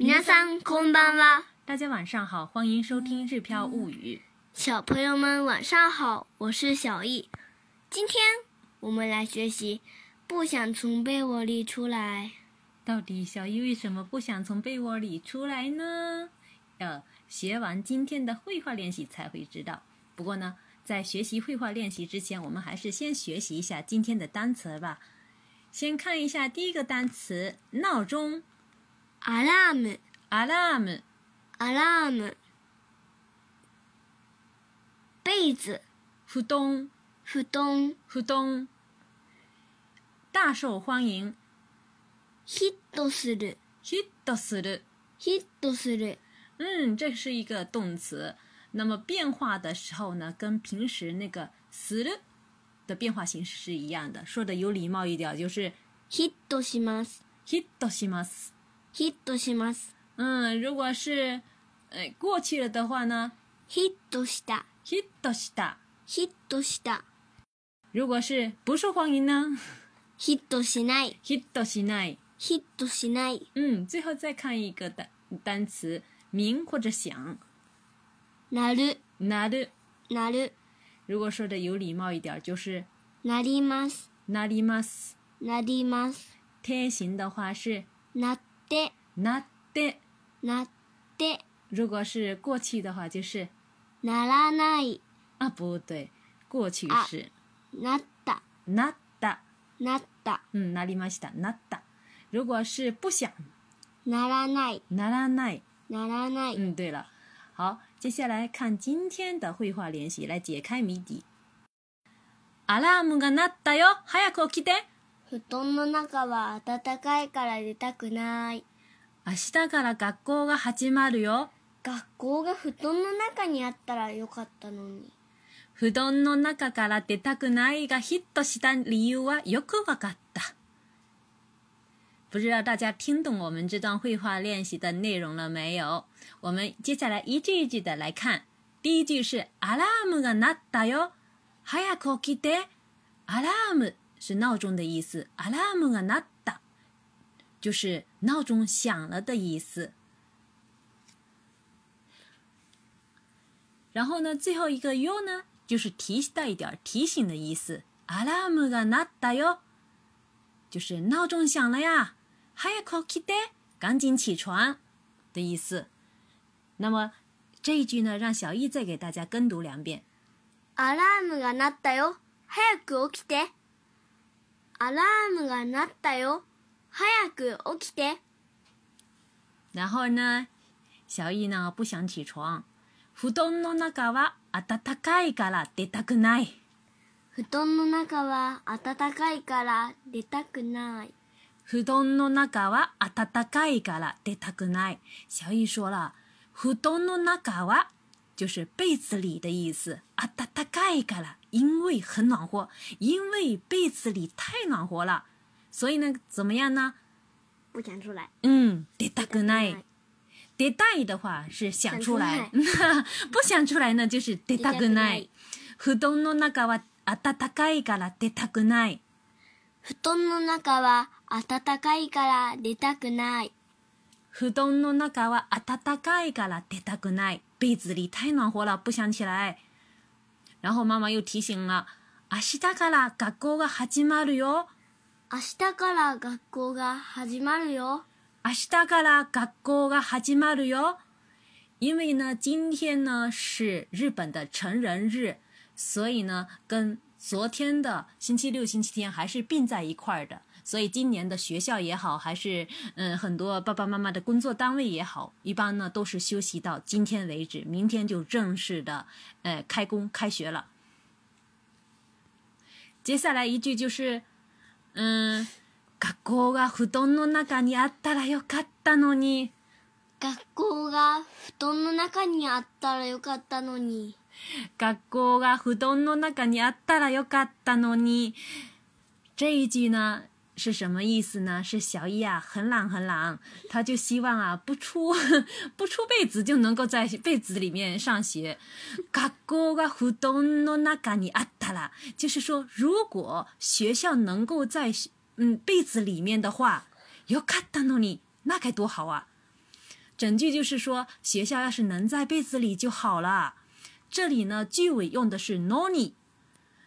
皆さんこんばんは。大家晚上好，欢迎收听《日飘物语》。小朋友们晚上好，我是小易。今天我们来学习“不想从被窝里出来”。到底小易为什么不想从被窝里出来呢？要学完今天的绘画练习才会知道。不过呢，在学习绘画练习之前，我们还是先学习一下今天的单词吧。先看一下第一个单词：闹钟。 アラーム、アラーム、アラーム。被子、布団、布団、布団。大受欢迎。ヒットする、ヒットする。ヒットする。嗯，这是一个动词。那么变化的时候呢，跟平时那个“する”的变化形式是一样的。说的有礼貌一点，就是ヒットします、ヒットします。 ヒットします。嗯，如果是呃过去了的话呢，ヒットした、ヒットした。ヒットした。如果是不受欢迎呢，ヒットしない、ヒットしない。ヒットしない。嗯，最后再看一个单单词，鸣或者响，なる、なる。なる、如果说的有礼貌一点，就是なります、なります。なります。天形的话是なっ て、なって。なって、如果是过去的话，就是ならない、啊，不对，过去啊式なった、なった。なった、嗯，なりました。なった。如果是不想，ならない、ならない。ならない。嗯，对了，好，接下来看今天的绘画练习，来解开谜底。アラームが鳴ったよ。早く起きて。布団の中は暖かいから出たくない。明日から学校が始まるよ。学校が布団の中にあったらよかったのに。布団の中から出たくないがヒットした理由はよくわかった。不知道大家听懂我们这段绘画练习的内容了没有？我们接下来一句一句的来看。第一句是アラームが鳴ったよ。早く起きて。アラーム是闹钟的意思，alarm a n a t a 就是闹钟响了的意思。然后呢，最后一个 yo 呢，就是提带一点提醒的意思，alarm a n a t a 就是闹钟响了呀，hayako k i d 赶紧起床的意思。那么这一句呢，让小易再给大家跟读两遍，alarm a n a t a yo，hayako k i d アラームが鳴ったよ。早く起きて。然后呢，小易呢不想起床。布団の中は暖かいから出たくない。布団の中は暖かいから出たくない。布団の中は暖かいから出たくない。小易说了，布団の中は就是被子里的意思，暖かいから因为很暖和，因为被子里太暖和了，所以呢，怎么样呢？不想出来。嗯，出たくない。出たい的话是想出来，不想出来呢就是出たくない。布団の中は暖かいから出たくない。布団の中は暖かいから出たくない。布団の中は暖かいから出たくない。被子里太暖和了，不想起来。然后妈妈又提醒了，明日から学校が始まるよ。明日から学校が始まるよ。明日から学校が始まるよ。因为呢，今天呢是日本的成人日，所以呢，跟昨天的星期六、星期天还是并在一块儿的。 所以今年的学校也好，还是嗯很多爸爸妈妈的工作单位也好，一般呢都是休息到今天为止，明天就正式的呃开工开学了。接下来一句就是，嗯，学校が布団の中にあったらよかったのに。学校が布団の中にあったらよかったのに。学校が布団の中にあったらよかったのに。这一句呢 是什么意思呢？是小一啊，很懒很懒，他就希望啊不出不出被子就能够在被子里面上学。学校が布団の中にあったら，就是说如果学校能够在嗯被子里面的话，よかったのに，那该多好啊！ 整句就是说学校要是能在被子里就好了。这里呢，句尾用的是 noni。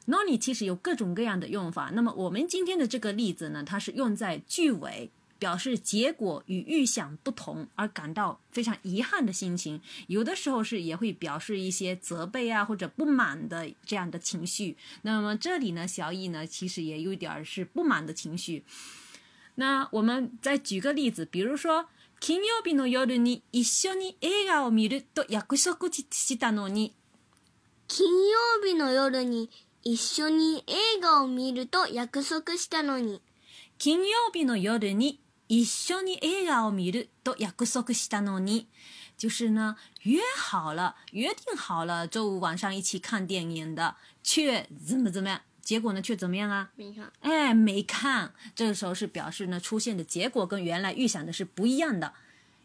noni 其实有各种各样的用法。那么我们今天的这个例子呢，它是用在句尾。表示结果与预想不同而感到非常遗憾的心情，有的时候是也会表示一些责备啊或者不满的这样的情绪。那么这里呢，小易呢其实也有点是不满的情绪。那我们再举个例子，比如说金曜日の夜に一緒に映画を見ると約束したのに。金曜日の夜に 一緒に映画を見ると約束したのに。金曜日の夜に一緒に映画を見ると約束したのに，就是呢，约好了，约定好了，周五晚上一起看电影的，却怎么怎么样？结果呢，却怎么样啊？没看。哎，没看。这个时候是表示呢，出现的结果跟原来预想的是不一样的。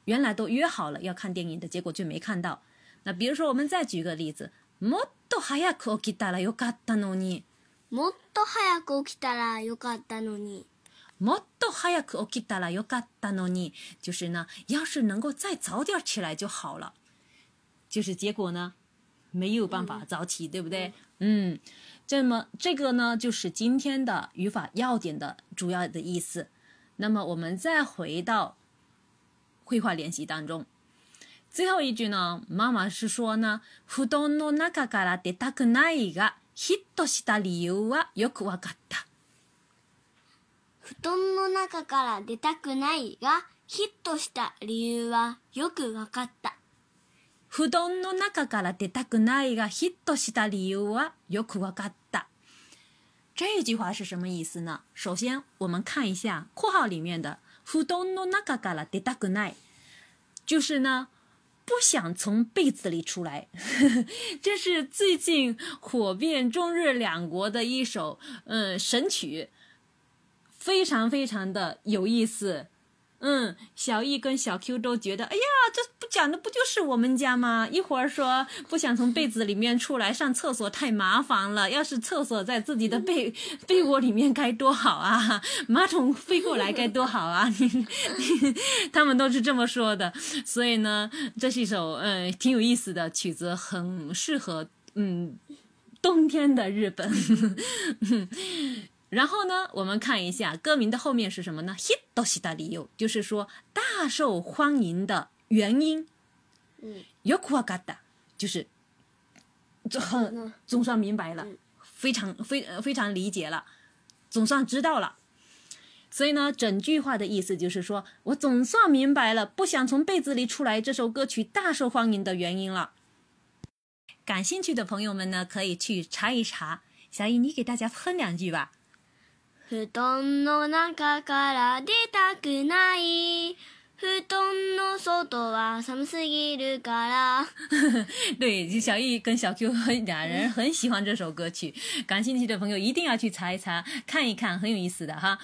原来都约好了要看电影的，结果却没看到。那比如说，我们再举个例子， もっと早く起きたらよかったのに。もっと早く起きたらよかったのに。もっと早く起きたらよかったのに，就是呢，要是能够再早点起来就好了。就是结果呢，没有办法早起，对不对？嗯，这么这个呢，就是今天的语法要点的主要的意思。那么我们再回到绘画练习当中， 最后一句呢，妈妈是说呢，布団の中から出たくないがヒットした理由はよくわかった。布団の中から出たくないがヒットした理由はよくわかった。布団の中から出たくないがヒットした理由はよくわかった。这句话是什么意思呢？首先，我们看一下括号里面的“布団の中から出たくない”，就是呢，不想从被子里出来。这是最近火遍中日两国的一首嗯神曲。非常非常的有意思，嗯，小易跟小 Q 都觉得，哎呀，这不讲的不就是我们家吗？一会儿说不想从被子里面出来上厕所太麻烦了，要是厕所在自己的被 被窝里面该多好啊，马桶飞过来该多好啊，他们都是这么说的。所以呢，这是一首嗯挺有意思的曲子，很适合嗯冬天的日本。然后呢，我们看一下歌名的后面是什么呢？hit 都是大理由，就是说大受欢迎的原因。嗯，よくわかった，就是很总算明白了，非常非非常理解了，总算知道了。所以呢，整句话的意思就是说我总算明白了，不想从被子里出来这首歌曲大受欢迎的原因了。感兴趣的朋友们呢，可以去查一查。小易，你给大家哼两句吧。 布団の中から出たくない。布団の外は寒すぎるから。对，小易跟小 Q 俩人很喜欢这首歌曲，感兴趣的朋友一定要去查一查，看一看，很有意思的哈。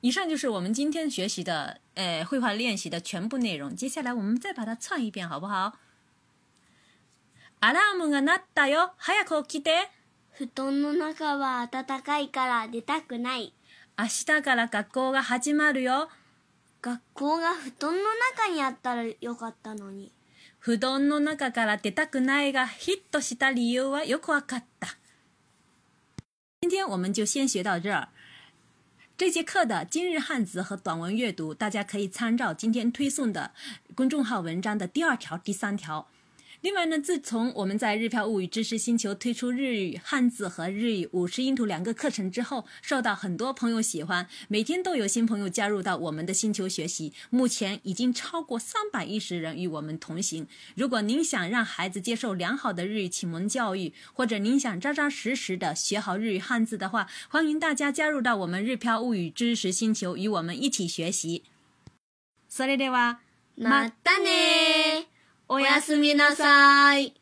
以上就是我们今天学习的呃绘画练习的全部内容。接下来我们再把它唱一遍，好不好？アラームが鳴ったよ。早く起きて。布団の中は暖かいから出たくない。明日から学校が始まるよ。学校が布団の中にあったらよかったのに。布団の中から出たくないがヒットした理由はよくわかった。今天我们就先学到这儿。这节课的今日汉字和短文阅读，大家可以参照今天推送的公众号文章的第二条、第三条。另外呢，自从我们在日漂物语知识星球推出日语汉字和日语五十音图两个课程之后，受到很多朋友喜欢，每天都有新朋友加入到我们的星球学习。目前已经超过三百一十人与我们同行。如果您想让孩子接受良好的日语启蒙教育，或者您想扎扎实实的学好日语汉字的话，欢迎大家加入到我们日漂物语知识星球，与我们一起学习。それでは、またね おやすみなさい。